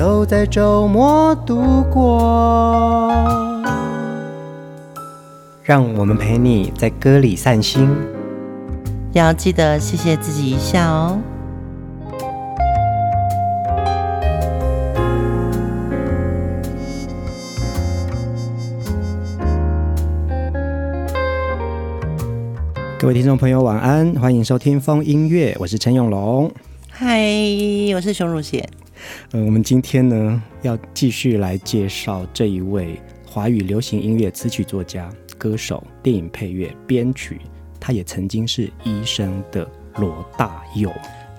都在周末度过，让我们陪你在歌里散心，要记得谢谢自己一下哦。各位听众朋友，晚安，欢迎收听风音乐，我是陈永龙。嗨，我是熊汝贤。嗯，我们今天呢要继续来介绍这一位华语流行音乐词曲作家、歌手、电影配乐编曲，他也曾经是医生的罗大佑。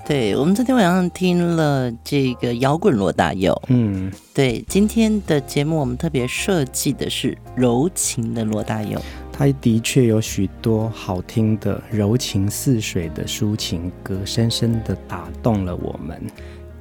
对，我们昨天晚上听了这个摇滚罗大佑，嗯，对，今天的节目我们特别设计的是柔情的罗大佑。他的确有许多好听的柔情似水的抒情歌，深深的打动了我们。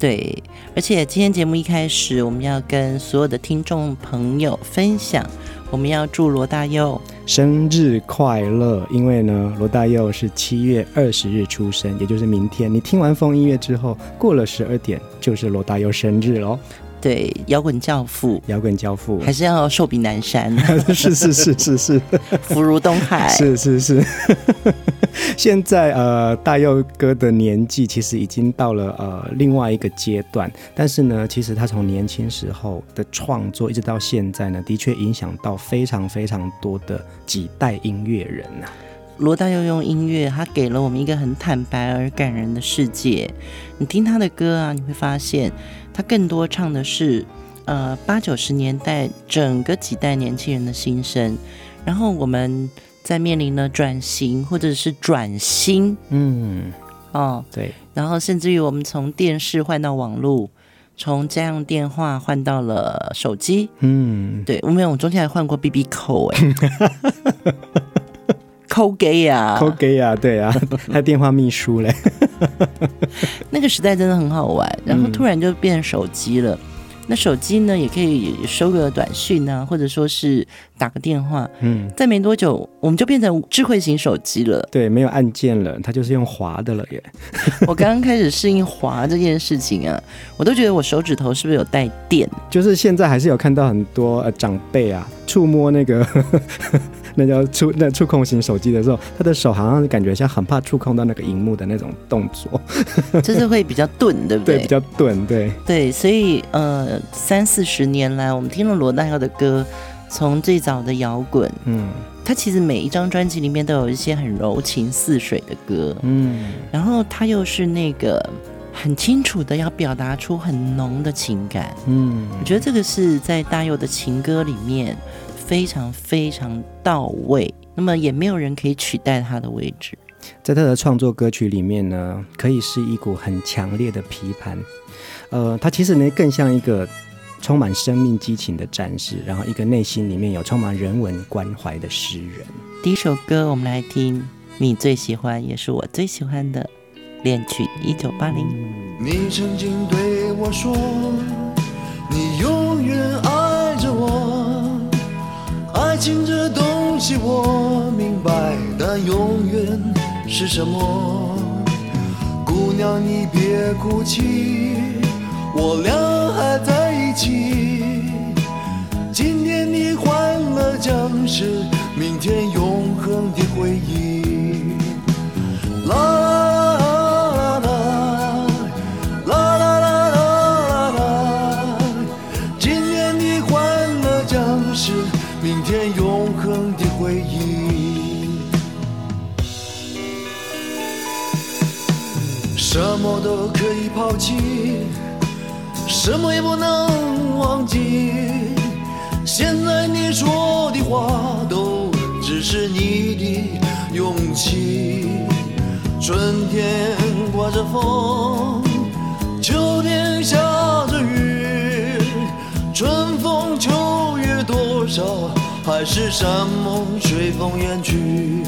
对，而且今天节目一开始，我们要跟所有的听众朋友分享，我们要祝罗大佑生日快乐。因为呢，罗大佑是七月二十日出生，也就是明天。你听完风音乐之后，过了十二点就是罗大佑生日喽。对，摇滚教父，摇滚教父，还是要寿比南山，是是是是是，福如东海，是是是。现在呃，大佑哥的年纪其实已经到了呃另外一个阶段，但是呢，其实他从年轻时候的创作一直到现在呢，的确影响到非常非常多的几代音乐人呐、罗大佑用音乐，他给了我们一个很坦白而感人的世界。你听他的歌啊，你会发现他更多唱的是，呃，八九十年代整个几代年轻人的心声。然后我们在面临了转型或者是转新，嗯，哦，对。然后甚至于我们从电视换到网络，从家用电话换到了手机，嗯，对。我们有中间还换过 BB Call 哎。扣给呀，扣给呀，对啊，还有电话秘书嘞。那个时代真的很好玩，然后突然就变手机了。嗯、那手机呢，也可以收个短讯啊，或者说是打个电话。嗯，再没多久，我们就变成智慧型手机了。对，没有按键了，它就是用滑的了耶。我刚刚开始适应滑这件事情啊，我都觉得我手指头是不是有带电？就是现在还是有看到很多呃长辈啊，触摸那个。那叫触那触控型手机的时候，他的手好像感觉像很怕触控到那个荧幕的那种动作，就是会比较钝，对不对？对，比较钝，对。对，所以呃，三四十年来，我们听了罗大佑的歌，从最早的摇滚，嗯，他其实每一张专辑里面都有一些很柔情似水的歌，嗯，然后他又是那个很清楚的要表达出很浓的情感，嗯，我觉得这个是在大佑的情歌里面。非常非常到位，那么也没有人可以取代他的位置。在他的创作歌曲里面呢，可以是一股很强烈的批判。呃，他其实呢更像一个充满生命激情的战士，然后一个内心里面有充满人文关怀的诗人。第一首歌，我们来听你最喜欢也是我最喜欢的《恋曲一九八零》。你曾经对我说，你永远爱着我。爱情这东西我明白，但永远是什么？姑娘你别哭泣，我俩还在一起，今天的欢乐将是明天永恒的回忆。啦啦啦啦啦啦啦啦啦，今天的欢乐将是明天永恒的回忆。什么都可以抛弃。什么也不能忘记。现在你说的话都只是你的勇气。春天刮着风，秋天下着雨，春风秋雨多。少，海誓山盟随风远去。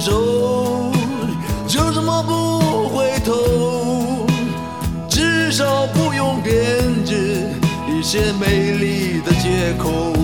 走就这么不回头，至少不用编织一些美丽的借口。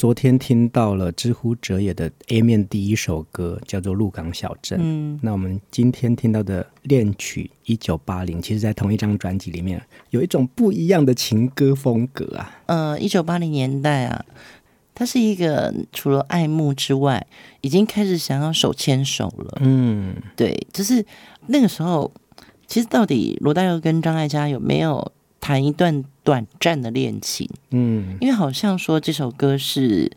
昨天听到了知乎者也的 A 面第一首歌，叫做《鹿港小镇》。嗯，那我们今天听到的恋曲一九八零，其实在同一张专辑里面有一种不一样的情歌风格啊。呃，一九八零年代啊，它是一个除了爱慕之外，已经开始想要手牵手了。嗯，对，就是那个时候，其实到底罗大佑跟张艾嘉有没有谈一段短暂的恋情，嗯，因为好像说这首歌是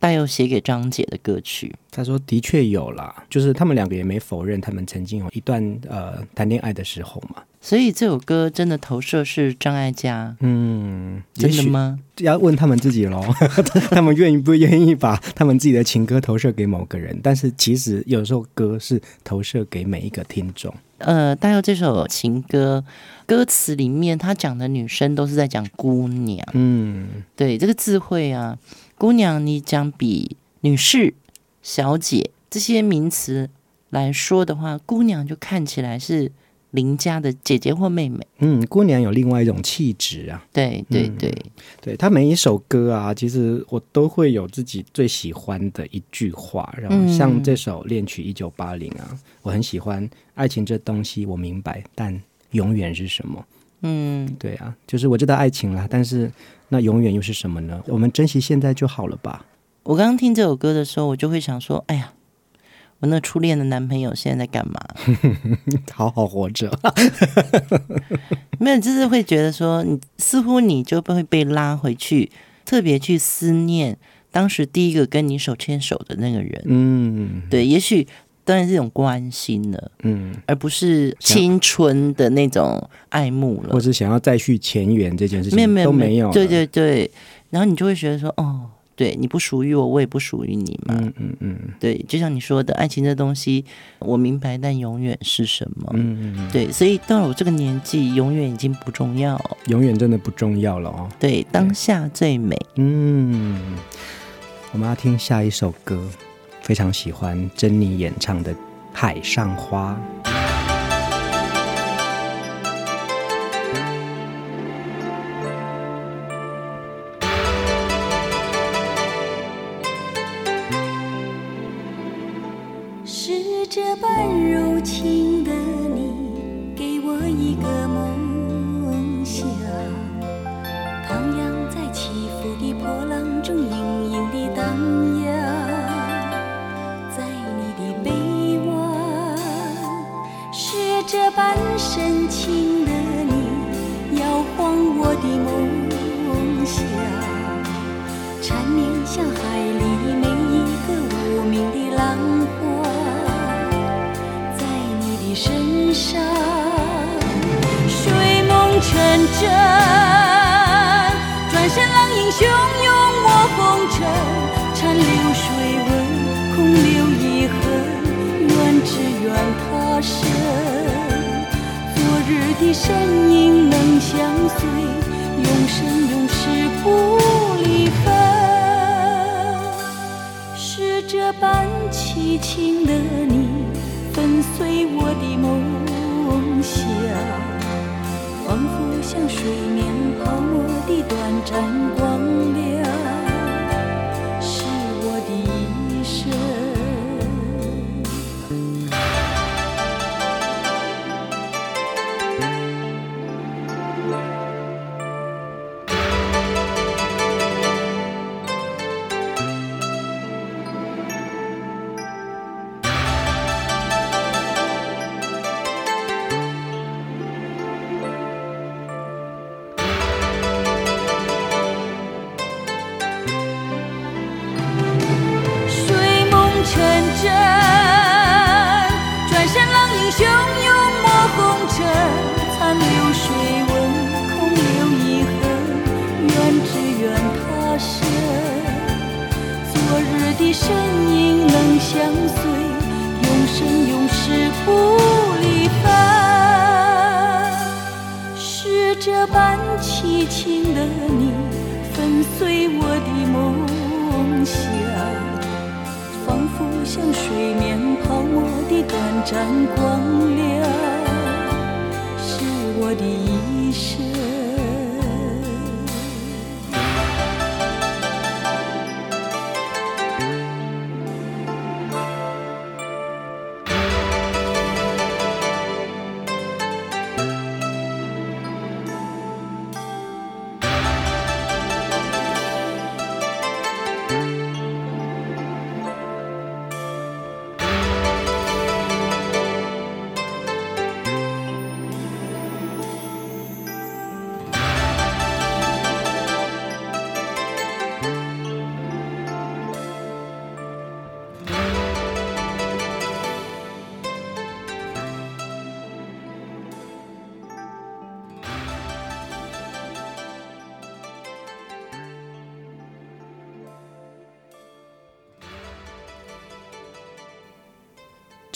大佑写给张姐的歌曲。他说的确有啦，就是他们两个也没否认他们曾经有一段呃谈恋爱的时候嘛。所以这首歌真的投射是张艾嘉，嗯，真的吗？要问他们自己喽，他们愿意不愿意把他们自己的情歌投射给某个人？但是其实有时候歌是投射给每一个听众。呃，大佑这首情歌歌词里面，他讲的女生都是在讲姑娘。嗯，对，这个智慧啊，姑娘，你讲比女士、小姐这些名词来说的话，姑娘就看起来是邻家的姐姐或妹妹。嗯，姑娘有另外一种气质啊。对对对，嗯、对她每一首歌啊，其实我都会有自己最喜欢的一句话。然后像这首恋曲一九八零啊，我很喜欢。爱情这东西我明白，但永远是什么？嗯，对啊，就是我知道爱情了，但是那永远又是什么呢？我们珍惜现在就好了吧。我刚刚听这首歌的时候，我就会想说，哎呀，我那初恋的男朋友现在在干嘛？好好活着。没有，就是会觉得说，你似乎你就会被拉回去，特别去思念当时第一个跟你手牵手的那个人。嗯，对，也许。当然是一种关心了，嗯，而不是青春的那种爱慕了，或者想要再续前缘这件事情，没有没有都没有，对对对，然后你就会觉得说，哦，对，你不属于我，我也不属于你嘛，嗯嗯嗯，对，就像你说的，爱情这东西，我明白，但永远是什么？嗯嗯嗯，对，所以到了我这个年纪，永远已经不重要，永远真的不重要了哦，对，当下最美，嗯，我们要听下一首歌。非常喜欢珍妮演唱的《海上花》。的身影能相随，永生永世不离分，是这般凄情的你，粉碎我的梦想。仿佛像水面泡沫的短暂光亮。city.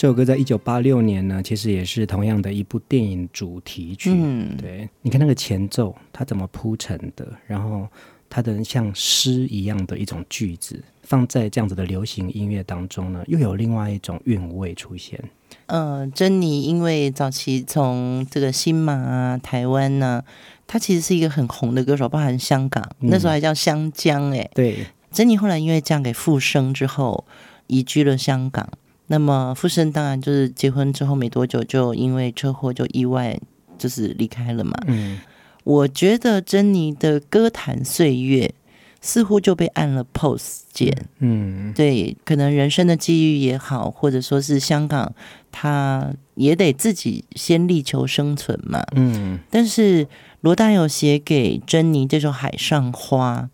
这首歌在一九八六年呢，其实也是同样的一部电影主题曲。嗯，对，你看那个前奏，它怎么铺成的，然后它的像诗一样的一种句子，放在这样子的流行音乐当中呢，又有另外一种韵味出现。呃，珍妮因为早期从这个新马啊、台湾呢、啊，她其实是一个很红的歌手，包含香港，嗯、那时候还叫香江哎。对，珍妮后来因为嫁给富生之后，移居了香港。那么富生当然就是结婚之后没多久就因为车祸就意外就是离开了嘛。嗯，我觉得珍妮的歌坛岁月似乎就被按了 pause 键。嗯，对，可能人生的际遇也好，或者说是香港，他也得自己先力求生存嘛。嗯，但是罗大佑写给珍妮这首《海上花》，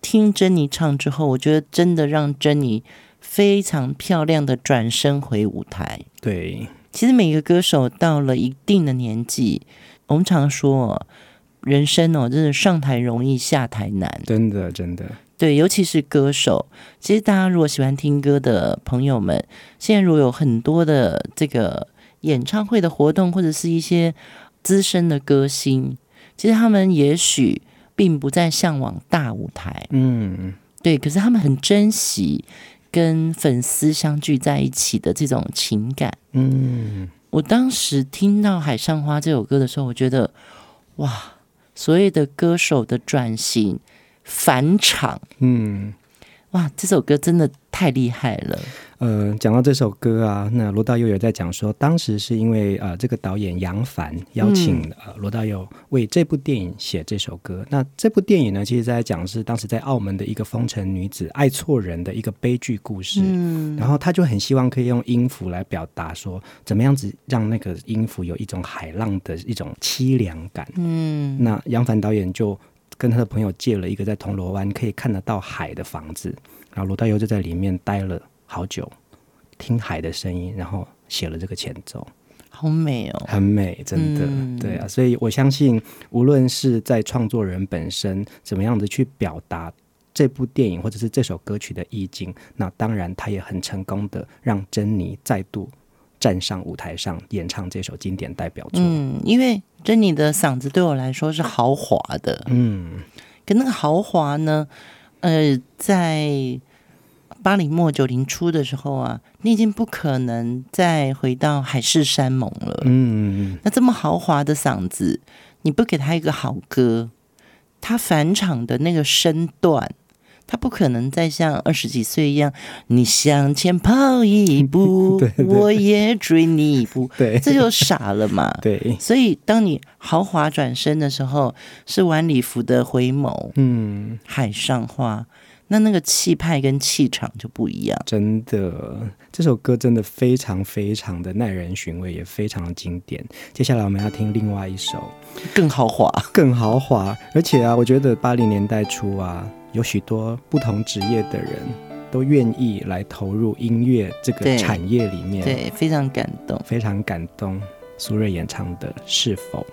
听珍妮唱之后，我觉得真的让珍妮。非常漂亮的转身回舞台。对，其实每个歌手到了一定的年纪，我们常说，人生哦，真的上台容易下台难。真的，真的。对，尤其是歌手。其实大家如果喜欢听歌的朋友们，现在如果有很多的这个演唱会的活动，或者是一些资深的歌星，其实他们也许并不再向往大舞台。嗯，对。可是他们很珍惜。跟粉丝相聚在一起的这种情感，嗯，我当时听到《海上花》这首歌的时候，我觉得，哇，所谓的歌手的转型返场，嗯，哇，这首歌真的太厉害了。呃，讲到这首歌啊，那罗大佑有在讲说，当时是因为呃，这个导演杨凡邀请呃罗大佑为这部电影写这首歌。嗯、那这部电影呢，其实在讲是当时在澳门的一个风尘女子爱错人的一个悲剧故事。嗯，然后他就很希望可以用音符来表达说，怎么样子让那个音符有一种海浪的一种凄凉感。嗯，那杨凡导演就跟他的朋友借了一个在铜锣湾可以看得到海的房子，然后罗大佑就在里面待了。好久，听海的声音，然后写了这个前奏。好美哦，很美，真的，嗯、对啊，所以我相信，无论是在创作人本身怎么样的去表达这部电影或者是这首歌曲的意境，那当然他也很成功的让珍妮再度站上舞台上演唱这首经典代表作。嗯，因为珍妮的嗓子对我来说是豪华的，嗯，跟那个豪华呢，呃，在。八零末九零初的时候啊，你已经不可能再回到海誓山盟了。嗯，那这么豪华的嗓子，你不给他一个好歌，他返场的那个身段，他不可能再像二十几岁一样，你向前跑一步，对对对，我也追你一步，对，这就傻了嘛。对，所以当你豪华转身的时候，是晚礼服的回眸，嗯，海上花。那那个气派跟气场就不一样，真的，这首歌真的非常非常的耐人寻味，也非常的经典。接下来我们要听另外一首，更豪华，更豪华，而且啊，我觉得八零年代初啊，有许多不同职业的人都愿意来投入音乐这个产业里面，对，对，非常感动，非常感动。苏芮演唱的《是否》。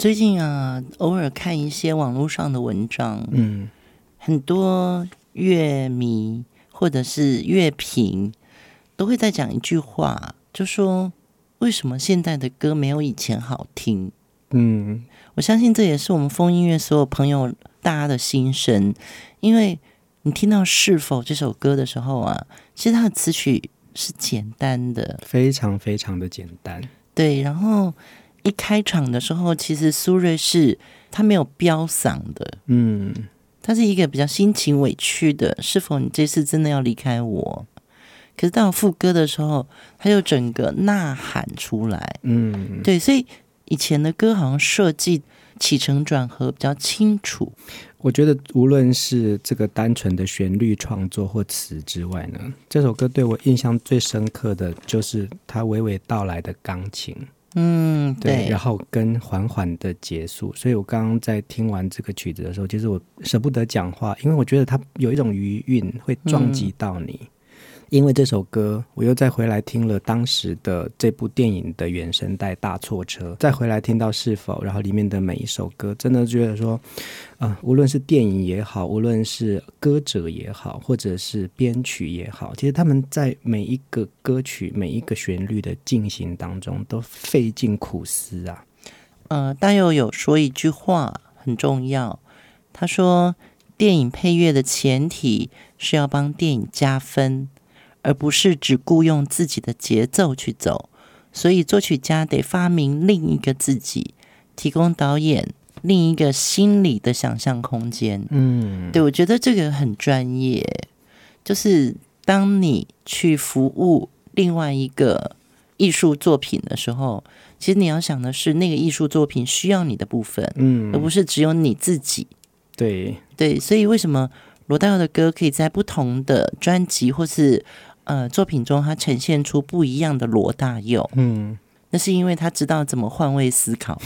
最近啊，偶尔看一些网络上的文章，嗯，很多乐迷或者是乐评都会在讲一句话，就说为什么现在的歌没有以前好听？嗯，我相信这也是我们风音乐所有朋友大家的心声，因为你听到《是否》这首歌的时候啊，其实它的词曲是简单的，非常非常的简单，对，然后。一开场的时候，其实苏芮是他没有飙嗓的，嗯，他是一个比较心情委屈的。是否你这次真的要离开我？可是到副歌的时候，他就整个呐喊出来，嗯，对，所以以前的歌好像设计起承转合比较清楚。我觉得无论是这个单纯的旋律创作或词之外呢，这首歌对我印象最深刻的就是它娓娓道来的钢琴。嗯，对，对，然后跟缓缓的结束，所以我刚刚在听完这个曲子的时候，其实我舍不得讲话，因为我觉得它有一种余韵会撞击到你。嗯因为这首歌，我又再回来听了当时的这部电影的原声带《大错车》，再回来听到是否，然后里面的每一首歌，真的觉得说，啊、无论是电影也好，无论是歌者也好，或者是编曲也好，其实他们在每一个歌曲、每一个旋律的进行当中，都费尽苦思啊。呃，大佑有说一句话很重要，他说，电影配乐的前提是要帮电影加分。而不是只顾用自己的节奏去走，所以作曲家得发明另一个自己，提供导演另一个心理的想象空间。嗯，对，我觉得这个很专业。就是当你去服务另外一个艺术作品的时候，其实你要想的是那个艺术作品需要你的部分，嗯，而不是只有你自己。对对，所以为什么罗大佑的歌可以在不同的专辑或是呃，作品中它呈现出不一样的罗大佑，嗯，那是因为他知道怎么换位思考。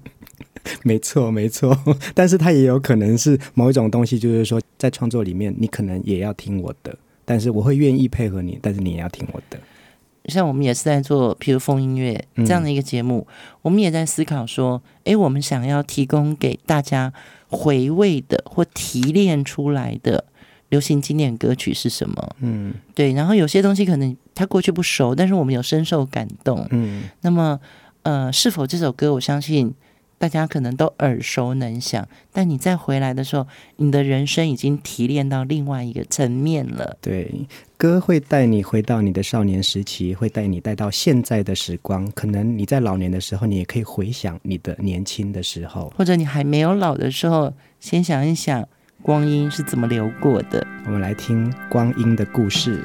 没错，没错，但是他也有可能是某一种东西，就是说在创作里面，你可能也要听我的，但是我会愿意配合你，但是你也要听我的。像我们也是在做，譬如风音乐这样的一个节目，嗯，我们也在思考说，诶，我们想要提供给大家回味的或提炼出来的。流行经典歌曲是什么？嗯，对。然后有些东西可能他过去不熟，但是我们有深受感动。嗯，那么呃，是否这首歌，我相信大家可能都耳熟能详。但你再回来的时候，你的人生已经提炼到另外一个层面了。对，歌会带你回到你的少年时期，会带你带到现在的时光。可能你在老年的时候，你也可以回想你的年轻的时候，或者你还没有老的时候，先想一想。光阴是怎么流过的？我们来听光阴的故事。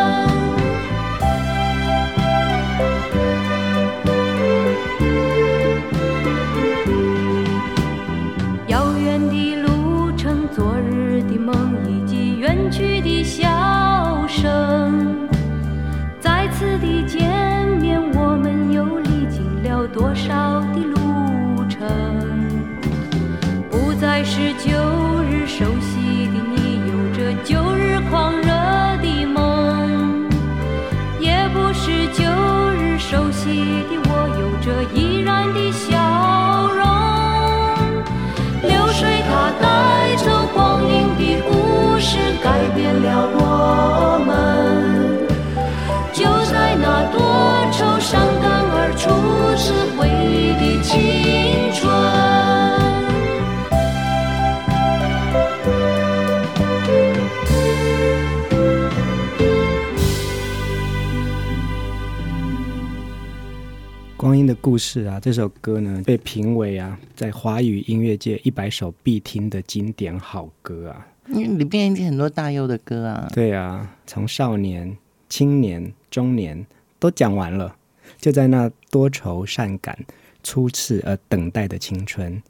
故事啊，这首歌呢被评为啊，在华语音乐界一百首必听的经典好歌啊。因为里面有很多大佑的歌啊。对啊，从少年、青年、中年都讲完了，就在那多愁善感、初次而等待的青春、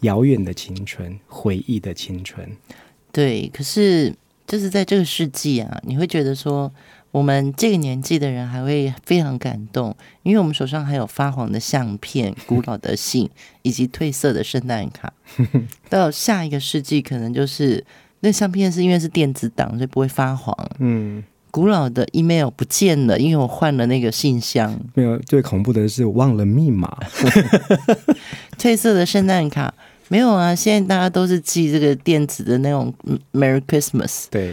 遥远的青春、回忆的青春。对，可是就是在这个世纪啊，你会觉得说。我们这个年纪的人还会非常感动，因为我们手上还有发黄的相片、古老的信以及褪色的圣诞卡。到下一个世纪，可能就是那相片是因为是电子档，所以不会发黄。嗯，古老的 email 不见了，因为我换了那个信箱。没有，最恐怖的是忘了密码。褪色的圣诞卡没有啊，现在大家都是寄这个电子的那种 Merry Christmas。对。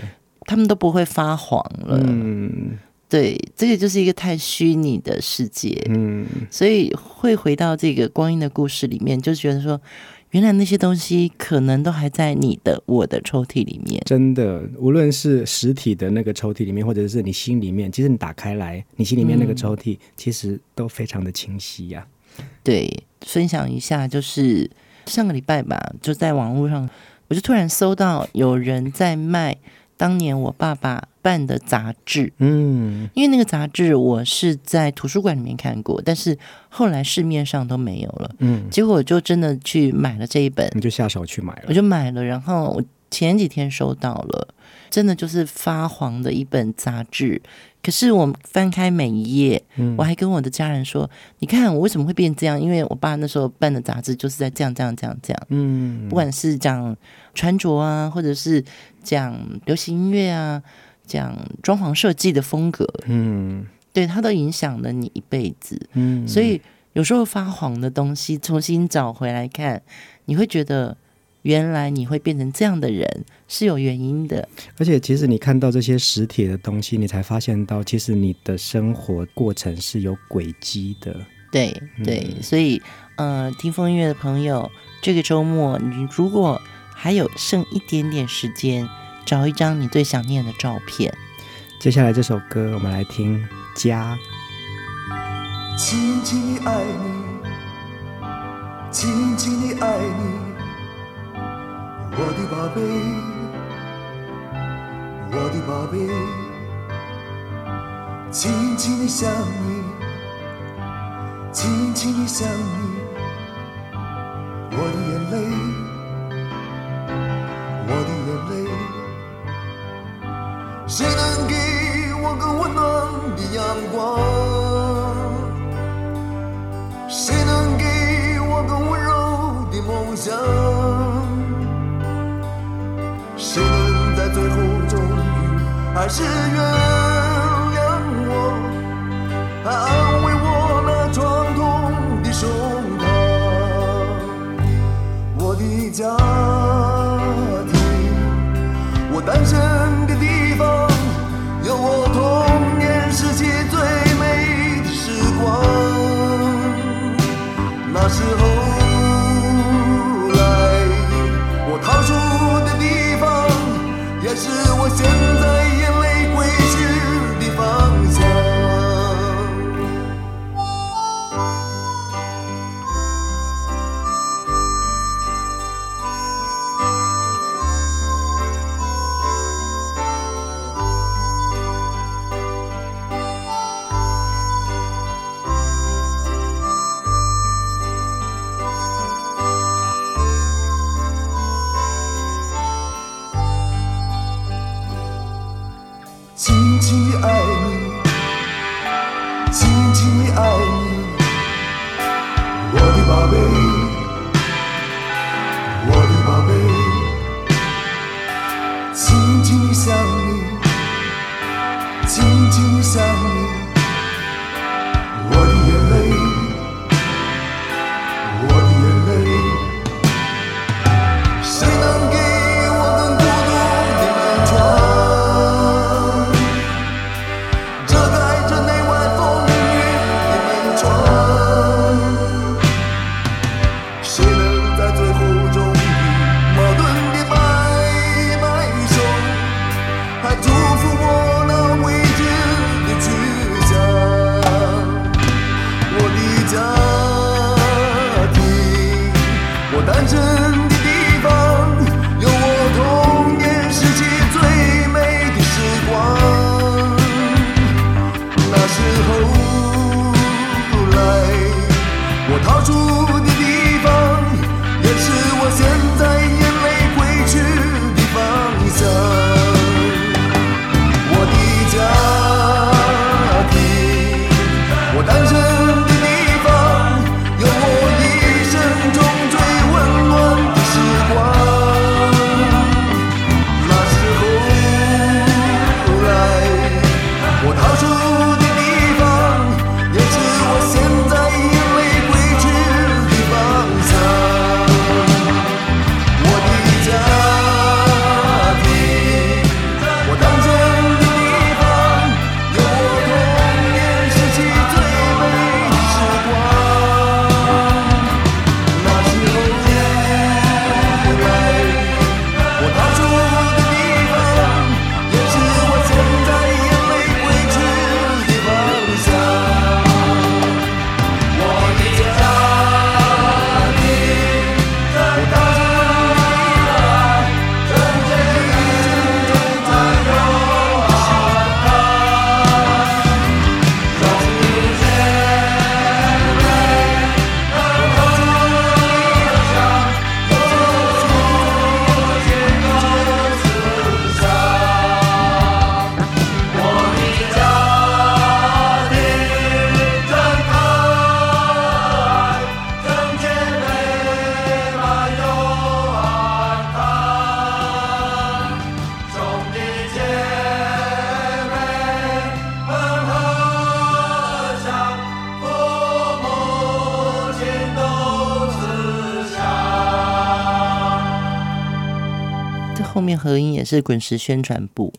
他们都不会发黄了，嗯，对，这个就是一个太虚拟的世界，嗯，所以会回到这个光阴的故事里面，就觉得说，原来那些东西可能都还在你的我的抽屉里面。真的，无论是实体的那个抽屉里面，或者是你心里面，其实你打开来，你心里面那个抽屉，其实都非常的清晰呀、啊。对，分享一下，就是上个礼拜吧，就在网络上，我就突然搜到有人在卖。当年我爸爸办的杂志，嗯，因为那个杂志我是在图书馆里面看过，但是后来市面上都没有了，嗯，结果我就真的去买了这一本，你就下手去买了，我就买了，然后我前几天收到了，真的就是发黄的一本杂志。可是我翻开每一页，嗯，我还跟我的家人说：“你看我为什么会变这样？因为我爸那时候办的杂志就是在这样这样这样这样，嗯，不管是讲穿着啊，或者是讲流行音乐啊，讲装潢设计的风格，嗯，对，它都影响了你一辈子，嗯，所以有时候发黄的东西重新找回来看，你会觉得。”原来你会变成这样的人是有原因的，而且其实你看到这些实体的东西，你才发现到其实你的生活过程是有轨迹的。对对，所以呃，听风音乐的朋友，这个周末你如果还有剩一点点时间，找一张你最想念的照片。接下来这首歌，我们来听《家》。轻轻的爱你，轻轻的爱你。我的宝贝，我的宝贝，轻轻的想你，轻轻的想你，我的最后终于还是原轻轻爱你轻轻爱你我的宝贝我的宝贝想你想你后面合音也是滚石宣传部。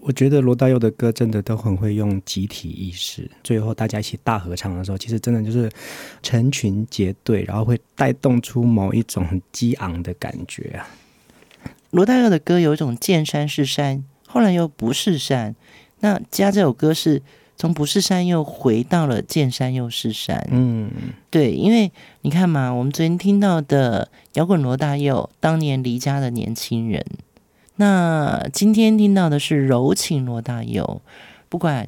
我觉得罗大佑的歌真的都很会用集体意识，最后大家一起大合唱的时候，其实真的就是成群结队，然后会带动出某一种很激昂的感觉啊。罗大佑的歌有一种见山是山，后来又不是山。那家这首歌是从不是山又回到了见山又是山。嗯，对，因为你看嘛，我们昨天听到的摇滚罗大佑，当年离家的年轻人。那今天听到的是柔情罗大佑，不管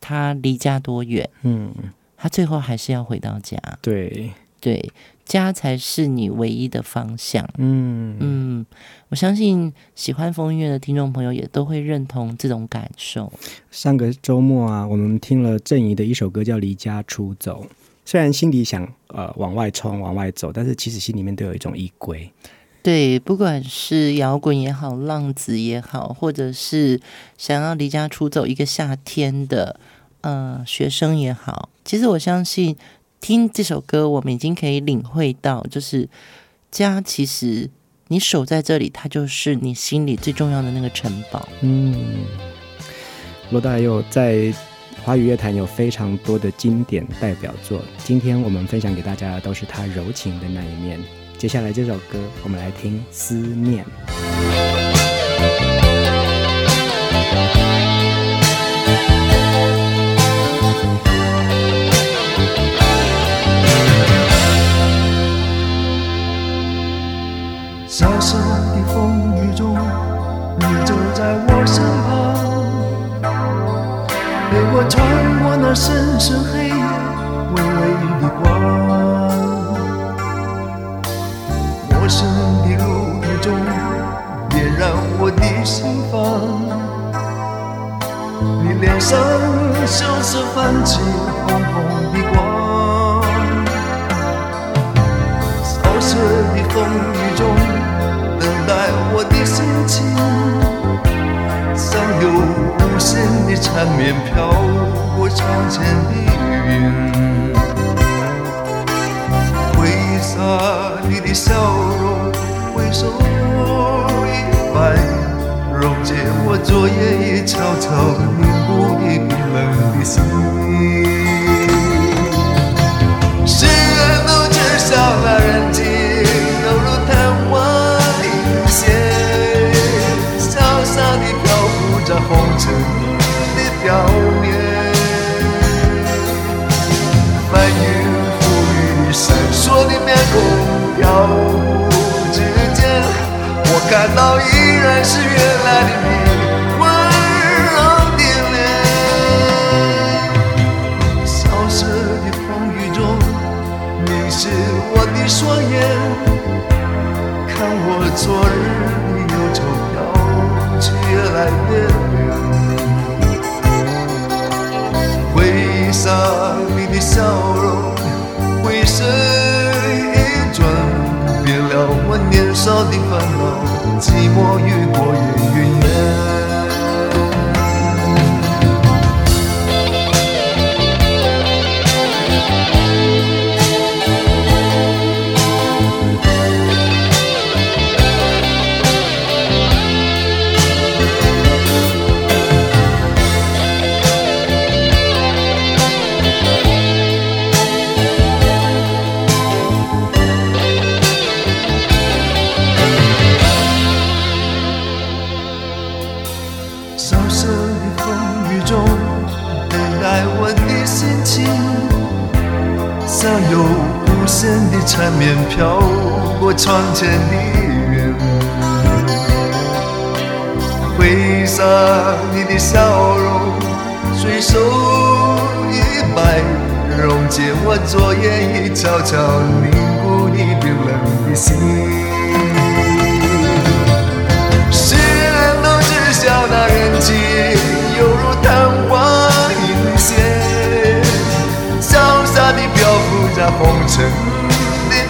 他离家多远，嗯，他最后还是要回到家。对对，家才是你唯一的方向。嗯嗯，我相信喜欢风音乐的听众朋友也都会认同这种感受。上个周末啊，我们听了郑怡的一首歌叫《离家出走》，虽然心里想呃往外冲、往外走，但是其实心里面都有一种依归。对，不管是摇滚也好，浪子也好，或者是想要离家出走一个夏天的呃学生也好，其实我相信听这首歌，我们已经可以领会到，就是家其实你守在这里，它就是你心里最重要的那个城堡。嗯，罗大佑在华语乐坛有非常多的经典代表作，今天我们分享给大家的都是他柔情的那一面。接下来这首歌，我们来听《思念》。那深深黑夜，微微的光。陌生的路途中，点燃我的心房。你脸上羞涩泛起红红的光。萧瑟的风雨中，等待我的心情，像有无限的缠绵飘窗前的云。挥洒你的笑容，挥手一拜，溶解我昨夜已悄悄凝固的冰冷的心。世人都知晓那人情，犹如昙花一现，潇洒地漂浮在红尘的表面。飘忽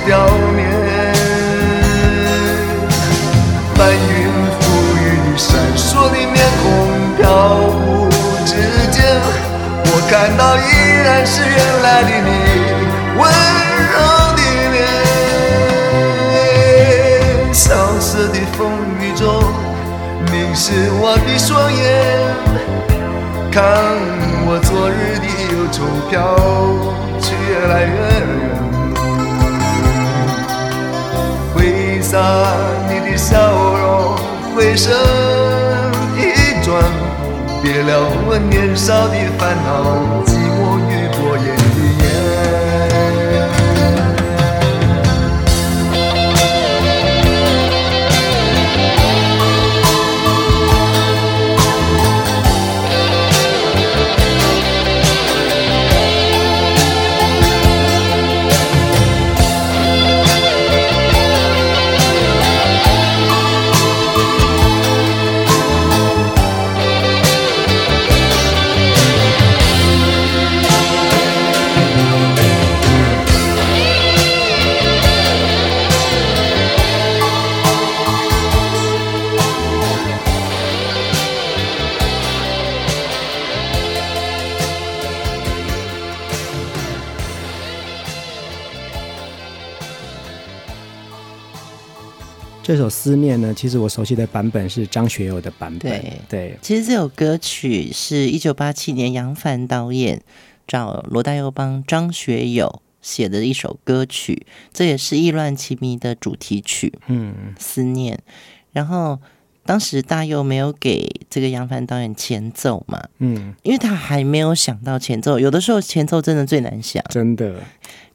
表面，翻云覆雨的闪烁的面孔，飘忽之间，我看到依然是原来的你，温柔的脸。萧瑟的风雨中，凝视我的双眼，看我昨日的忧愁飘去越来越远。洒你的笑容，回身一转，别了我年少的烦恼，这首《思念》呢，其实我熟悉的版本是张学友的版本。对，对其实这首歌曲是一九八七年杨帆导演找罗大佑帮张学友写的一首歌曲，这也是《意乱情迷》的主题曲。嗯，《思念》。然后当时大佑没有给这个杨帆导演前奏嘛？嗯，因为他还没有想到前奏，有的时候前奏真的最难想。真的。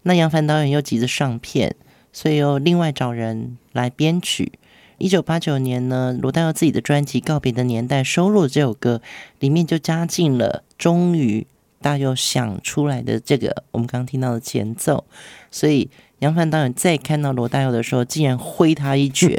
那杨帆导演又急着上片。所以又另外找人来编曲。一九八九年呢，罗大佑自己的专辑《告别的年代》收录这首歌，里面就加进了终于大佑想出来的这个我们刚刚听到的前奏。所以杨凡导演再看到罗大佑的时候，竟然挥他一拳，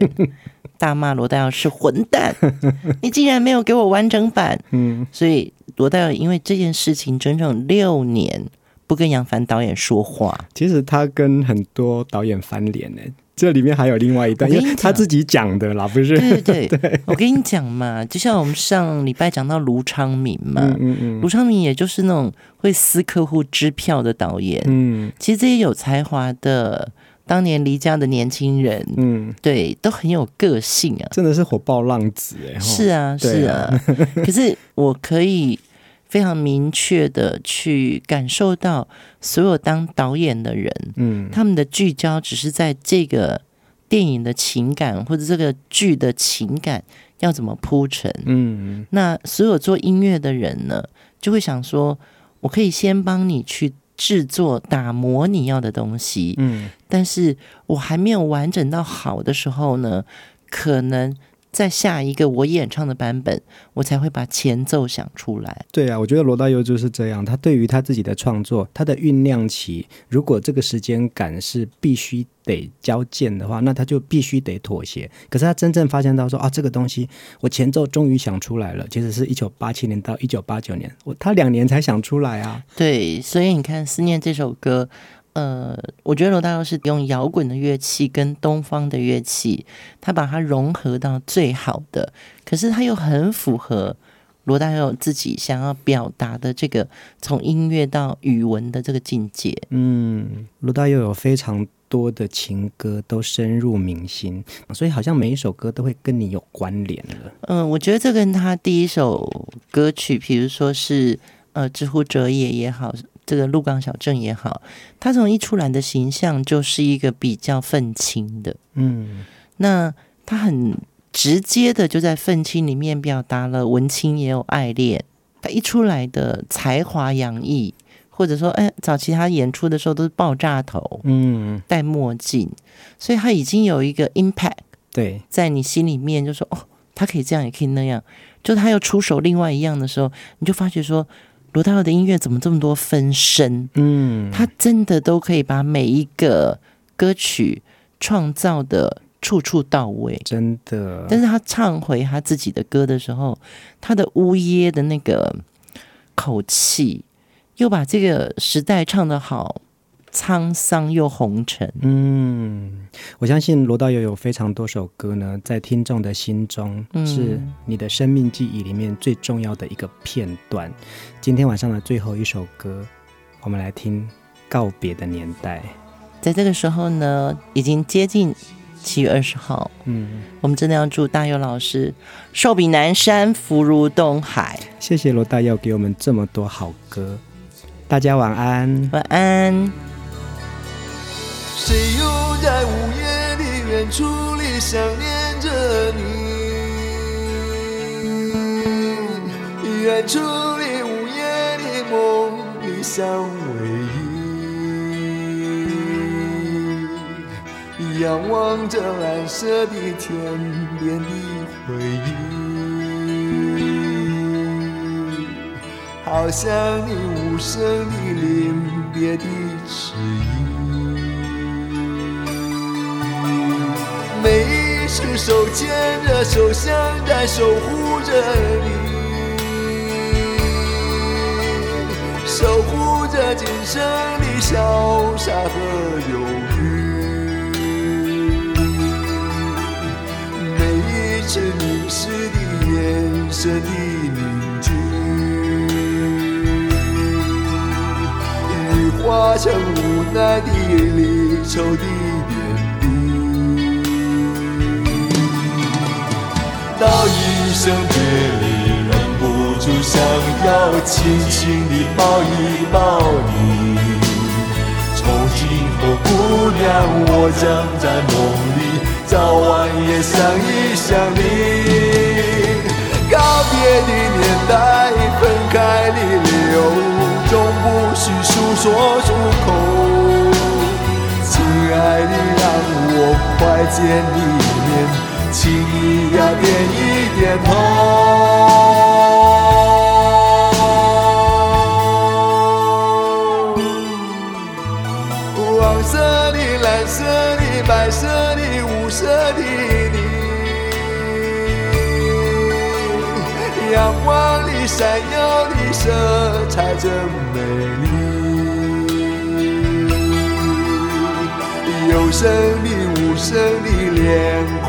大骂罗大佑是混蛋，你竟然没有给我完整版。嗯，所以罗大佑因为这件事情整整六年。不跟杨凡导演说话，其实他跟很多导演翻脸呢。这里面还有另外一段，因为他自己讲的啦，不是？对对对，对。我跟你讲嘛，就像我们上礼拜讲到卢昌明嘛，嗯嗯嗯，卢昌明也就是那种会撕客户支票的导演，嗯，其实这些有才华的当年离家的年轻人，嗯，对，都很有个性啊，真的是火爆浪子哎，是啊是啊，可是我可以。非常明确的去感受到，所有当导演的人，嗯，他们的聚焦只是在这个电影的情感或者这个剧的情感要怎么铺陈，嗯，那所有做音乐的人呢，就会想说，我可以先帮你去制作打磨你要的东西，嗯，但是我还没有完整到好的时候呢，可能。在下一个我演唱的版本，我才会把前奏想出来。对啊，我觉得罗大佑就是这样。他对于他自己的创作，他的酝酿期，如果这个时间感是必须得交件的话，那他就必须得妥协。可是他真正发现到说啊，这个东西我前奏终于想出来了，其实是一九八七年到一九八九年，我他两年才想出来啊。对，所以你看《思念》这首歌。呃，我觉得罗大佑是用摇滚的乐器跟东方的乐器，他把它融合到最好的。可是他又很符合罗大佑自己想要表达的这个从音乐到语文的这个境界。嗯，罗大佑有非常多的情歌都深入民心，所以好像每一首歌都会跟你有关联了。嗯、呃，我觉得这跟他第一首歌曲，比如说是呃《之乎者也》也好。这个鹿港小镇也好，他从一出来的形象就是一个比较愤青的，嗯，那他很直接的就在愤青里面表达了文青也有爱恋。他一出来的才华洋溢，或者说，哎，早期他演出的时候都是爆炸头，嗯，戴墨镜，所以他已经有一个 impact，对，在你心里面就说，哦，他可以这样，也可以那样。就他要出手另外一样的时候，你就发觉说。罗大佑的音乐怎么这么多分身？嗯，他真的都可以把每一个歌曲创造的处处到位，真的。但是他唱回他自己的歌的时候，他的呜咽的那个口气，又把这个时代唱得好。沧桑又红尘。嗯，我相信罗大佑有非常多首歌呢，在听众的心中是你的生命记忆里面最重要的一个片段。嗯、今天晚上的最后一首歌，我们来听《告别的年代》。在这个时候呢，已经接近七月二十号，嗯，我们真的要祝大佑老师寿比南山，福如东海。谢谢罗大佑给我们这么多好歌，大家晚安，晚安。谁又在午夜的远处里想念着你？远处的午夜的梦里相偎依，仰望着蓝色的天边的回忆，好像你无声的临别的迟疑。是手牵着手，像在守护着你，守护着今生的潇洒和忧郁。每一次迷失的眼神的凝聚，已化成无奈的离愁的。道一声别离，忍不住想要轻轻地抱一抱你。从今后，姑娘，我将在梦里早晚也想一想你。告别的年代，分开的理由，总不需诉说出口。亲爱的，让我快见。你，点一点头。黄色的、蓝色的、白色的、五色的你，阳光里闪耀的色彩真美丽，有声的、无声的、脸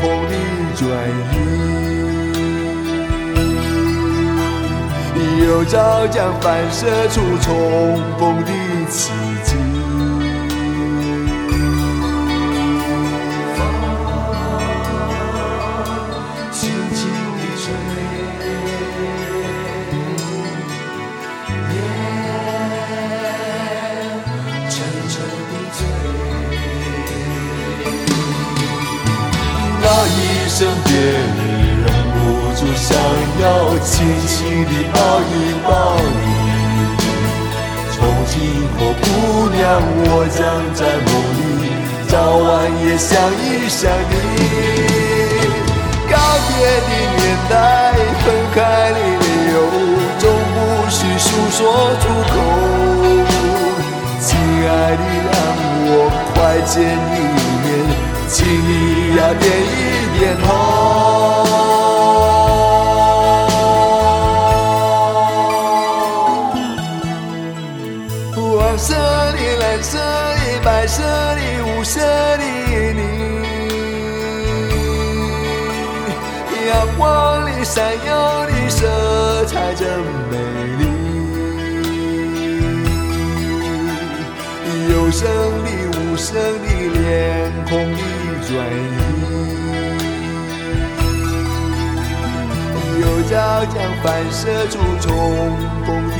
孔的。转，有朝将反射出重逢的奇要轻轻地抱一抱你。从今后，姑娘，我将在梦里早晚也想一想你。告别的年代，分开的理由，总不需诉说出口。亲爱的，让我快见一面。请你呀，点一点头。色的、白色的、无色的你，阳光里闪耀的色彩真美丽，有声的、无声的、脸孔的。转移，有朝将反射出重逢的。